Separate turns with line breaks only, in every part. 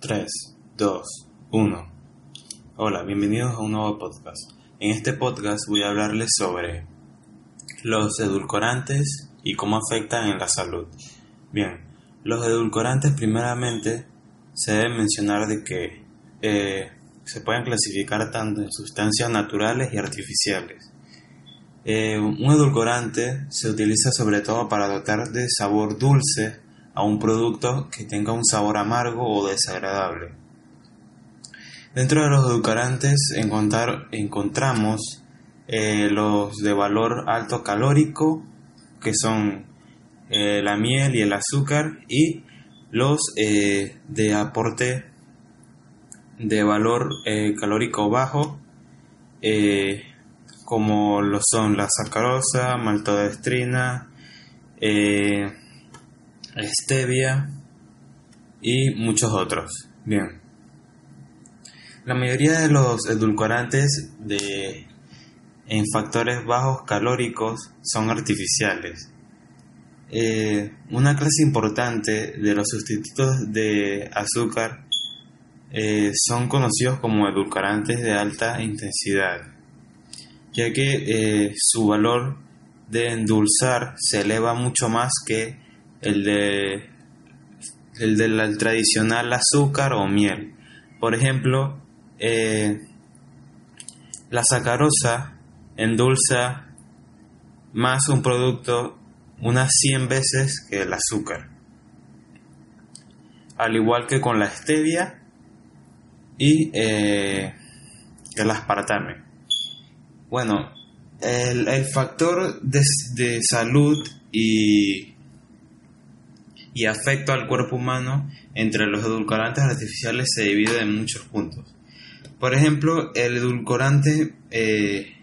3, 2, 1. Hola, bienvenidos a un nuevo podcast. En este podcast voy a hablarles sobre los edulcorantes y cómo afectan en la salud. Bien, los edulcorantes primeramente se debe mencionar de que eh, se pueden clasificar tanto en sustancias naturales y artificiales. Eh, un edulcorante se utiliza sobre todo para dotar de sabor dulce a un producto que tenga un sabor amargo o desagradable. Dentro de los edulcorantes encontramos eh, los de valor alto calórico, que son eh, la miel y el azúcar, y los eh, de aporte de valor calórico bajo, como lo son la sacarosa, maltodextrina, stevia y muchos otros. Bien. La mayoría de los edulcorantes de, en factores bajos calóricos son artificiales. Eh, una clase importante de los sustitutos de azúcar eh, son conocidos como edulcorantes de alta intensidad, ya que eh, su valor de endulzar se eleva mucho más que el de el del tradicional azúcar o miel. Por ejemplo, eh, la sacarosa endulza más un producto unas 100 veces que el azúcar. Al igual que con la stevia y eh, el aspartame. Bueno, el, factor de, de salud y y afecto al cuerpo humano entre los edulcorantes artificiales se divide en muchos puntos. Por ejemplo, el edulcorante eh,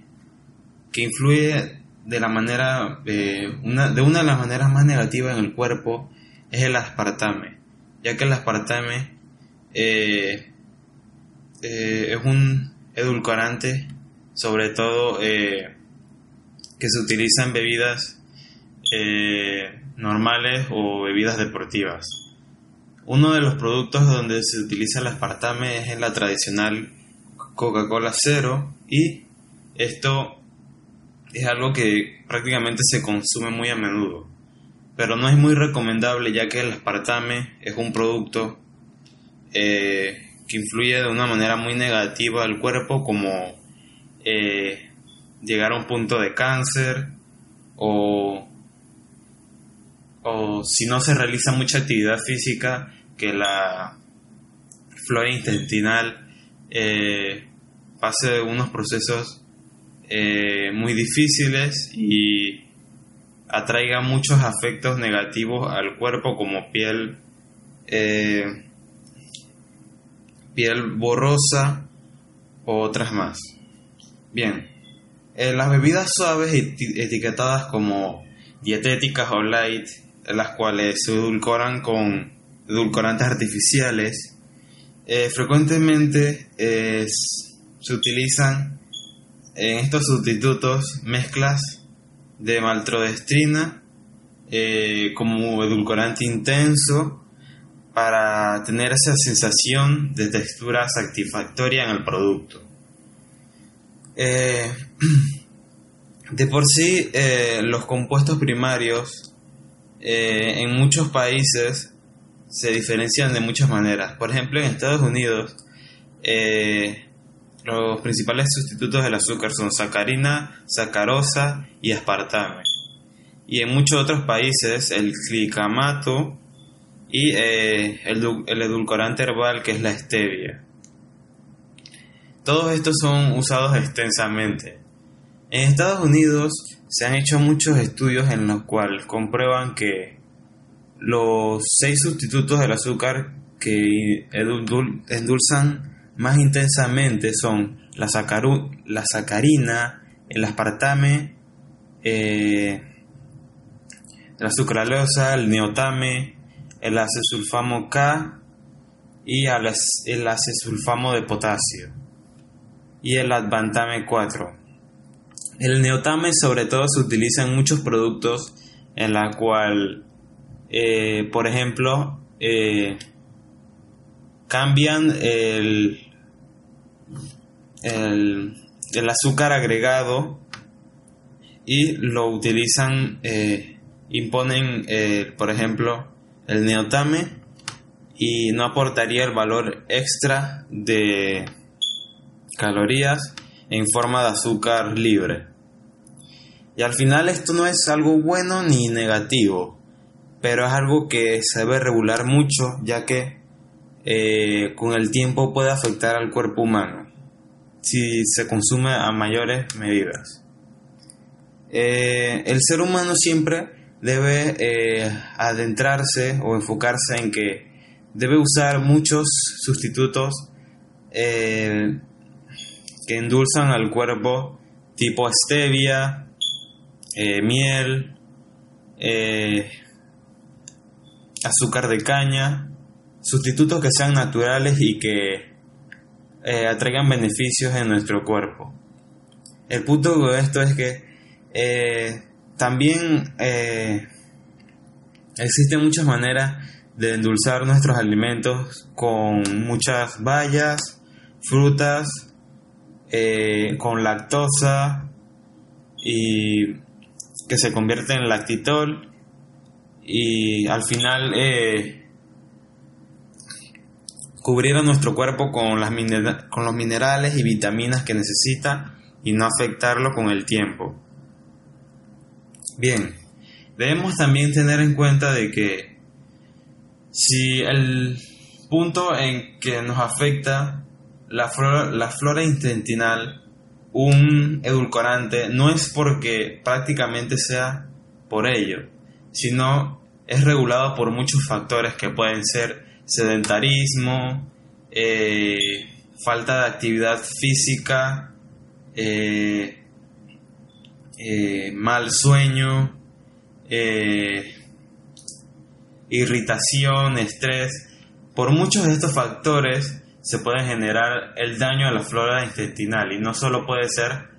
que influye de la manera eh, una, de una de las maneras más negativas en el cuerpo es el aspartame, ya que el aspartame eh, es un edulcorante sobre todo que se utiliza en bebidas normales o bebidas deportivas. Uno de los productos donde se utiliza el aspartame es en la tradicional Coca-Cola Cero y esto es algo que prácticamente se consume muy a menudo, pero no es muy recomendable ya que el aspartame es un producto eh, que influye de una manera muy negativa al cuerpo como eh, llegar a un punto de cáncer o o si no se realiza mucha actividad física, que la flora intestinal eh, pase unos procesos eh, muy difíciles y atraiga muchos afectos negativos al cuerpo como piel eh, piel borrosa o otras más. Bien, las bebidas suaves etiquetadas como dietéticas o light las cuales se edulcoran con edulcorantes artificiales, eh, frecuentemente se utilizan en estos sustitutos mezclas de maltodextrina eh, como edulcorante intenso para tener esa sensación de textura satisfactoria en el producto. Eh, de por sí, los compuestos primarios eh, en muchos países se diferencian de muchas maneras. Por ejemplo, en Estados Unidos, eh, los principales sustitutos del azúcar son sacarina, sacarosa y aspartame. Y en muchos otros países, el glicamato y eh, el, el edulcorante herbal que es la stevia. Todos estos son usados extensamente. En Estados Unidos se han hecho muchos estudios en los cuales comprueban que los seis sustitutos del azúcar que endulzan más intensamente son la, la sacarina, el aspartame, eh, la sucralosa, el neotame, el acesulfamo K y el acesulfamo de potasio y el advantame 4. El neotame sobre todo se utiliza en muchos productos en la cual, eh, por ejemplo, eh, cambian el, el, azúcar agregado y lo utilizan, eh, imponen, por ejemplo, el neotame y no aportaría el valor extra de calorías en forma de azúcar libre. Y al final esto no es algo bueno ni negativo, pero es algo que se debe regular mucho ya que eh, con el tiempo puede afectar al cuerpo humano si se consume a mayores medidas. Eh, el ser humano siempre debe eh, adentrarse o enfocarse en que debe usar muchos sustitutos que endulzan al cuerpo tipo stevia, miel, azúcar de caña, sustitutos que sean naturales y que eh, atraigan beneficios en nuestro cuerpo. El punto de esto es que eh, también eh, existen muchas maneras de endulzar nuestros alimentos con muchas bayas, frutas, con lactosa y que se convierte en lactitol y al final a nuestro cuerpo con, las con los minerales y vitaminas que necesita y no afectarlo con el tiempo. Bien, debemos también tener en cuenta de que si el punto en que nos afecta la flora, intestinal un edulcorante no es porque prácticamente sea por ello, sino es regulado por muchos factores que pueden ser sedentarismo, eh, falta de actividad física, eh, eh, mal sueño, irritación, estrés. Por muchos de estos factores se puede generar el daño a la flora intestinal y no solo puede ser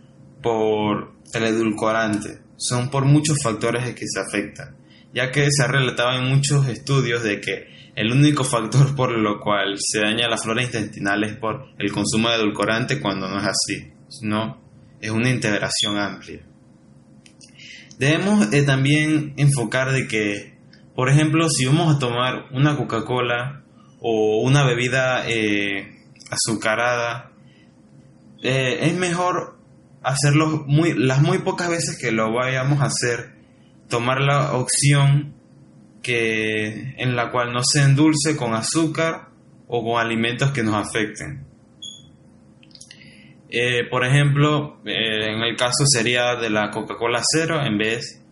por el edulcorante, son por muchos factores que se afectan, ya que se ha relatado en muchos estudios de que el único factor por lo cual se daña la flora intestinal es por el consumo de edulcorante cuando no es así, sino es una integración amplia. Debemos eh, también enfocar de que, por ejemplo, si vamos a tomar una Coca-Cola o una bebida eh, azucarada, eh, es mejor hacerlo muy, las muy pocas veces que lo vayamos a hacer, tomar la opción que, en la cual no se endulce con azúcar o con alimentos que nos afecten. Eh, por ejemplo, en el caso sería de la Coca-Cola cero en vez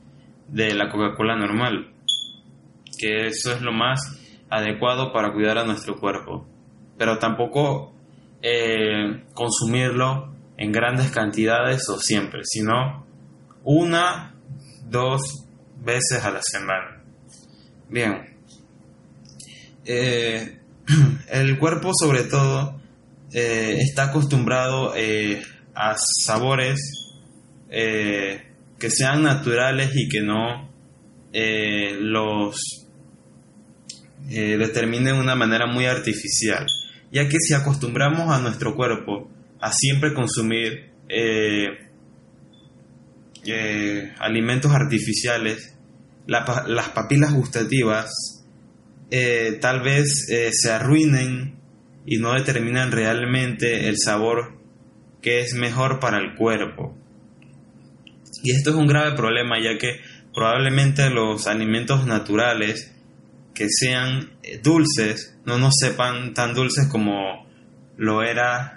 de la Coca-Cola normal, que eso es lo más adecuado para cuidar a nuestro cuerpo, pero tampoco eh, consumirlo en grandes cantidades o siempre, sino una, dos veces a la semana. Bien. Eh, el cuerpo sobre todo eh, está acostumbrado a sabores que sean naturales y que no los determinen de una manera muy artificial, ya que si acostumbramos a nuestro cuerpo a siempre consumir alimentos artificiales, las papilas gustativas eh, tal vez eh, se arruinen y no determinan realmente el sabor que es mejor para el cuerpo. Y esto es un grave problema ya que probablemente los alimentos naturales que sean eh, dulces no nos sepan tan dulces como lo era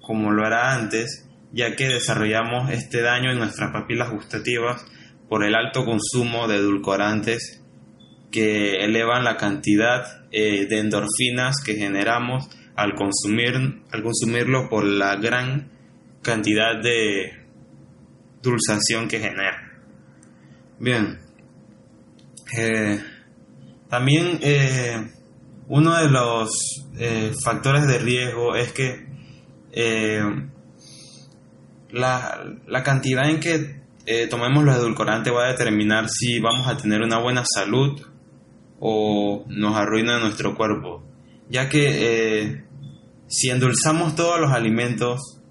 como lo era antes, ya que desarrollamos este daño en nuestras papilas gustativas por el alto consumo de edulcorantes que elevan la cantidad eh, de endorfinas que generamos al, consumir, al consumirlo por la gran cantidad de dulzación que genera. Bien, eh, también eh, uno de los factores de riesgo es que la, la cantidad en que eh, tomemos los edulcorantes va a determinar si vamos a tener una buena salud o nos arruina nuestro cuerpo, ya que eh, si endulzamos todos los alimentos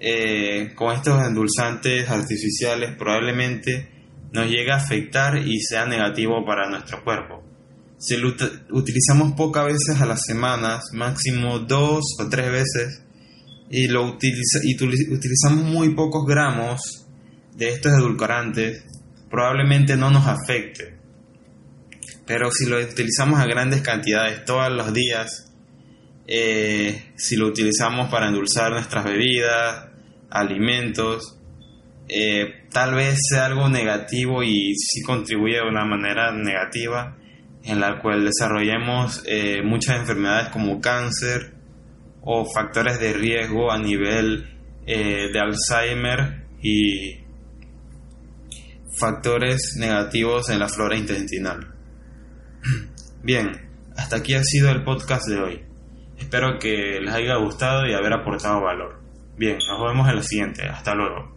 eh, con estos endulzantes artificiales, probablemente nos llegue a afectar y sea negativo para nuestro cuerpo. Si lo utilizamos pocas veces a las semanas, máximo dos o tres veces, y, lo utiliza y utilizamos muy pocos gramos de estos edulcorantes, probablemente no nos afecte. Pero si lo utilizamos a grandes cantidades todos los días, eh, si lo utilizamos para endulzar nuestras bebidas, alimentos, eh, tal vez sea algo negativo y sí contribuye de una manera negativa en la cual desarrollemos eh, muchas enfermedades como cáncer o factores de riesgo a nivel eh, de Alzheimer y factores negativos en la flora intestinal. Bien, hasta aquí ha sido el podcast de hoy. Espero que les haya gustado y haber aportado valor. Bien, nos vemos en la siguiente. Hasta luego.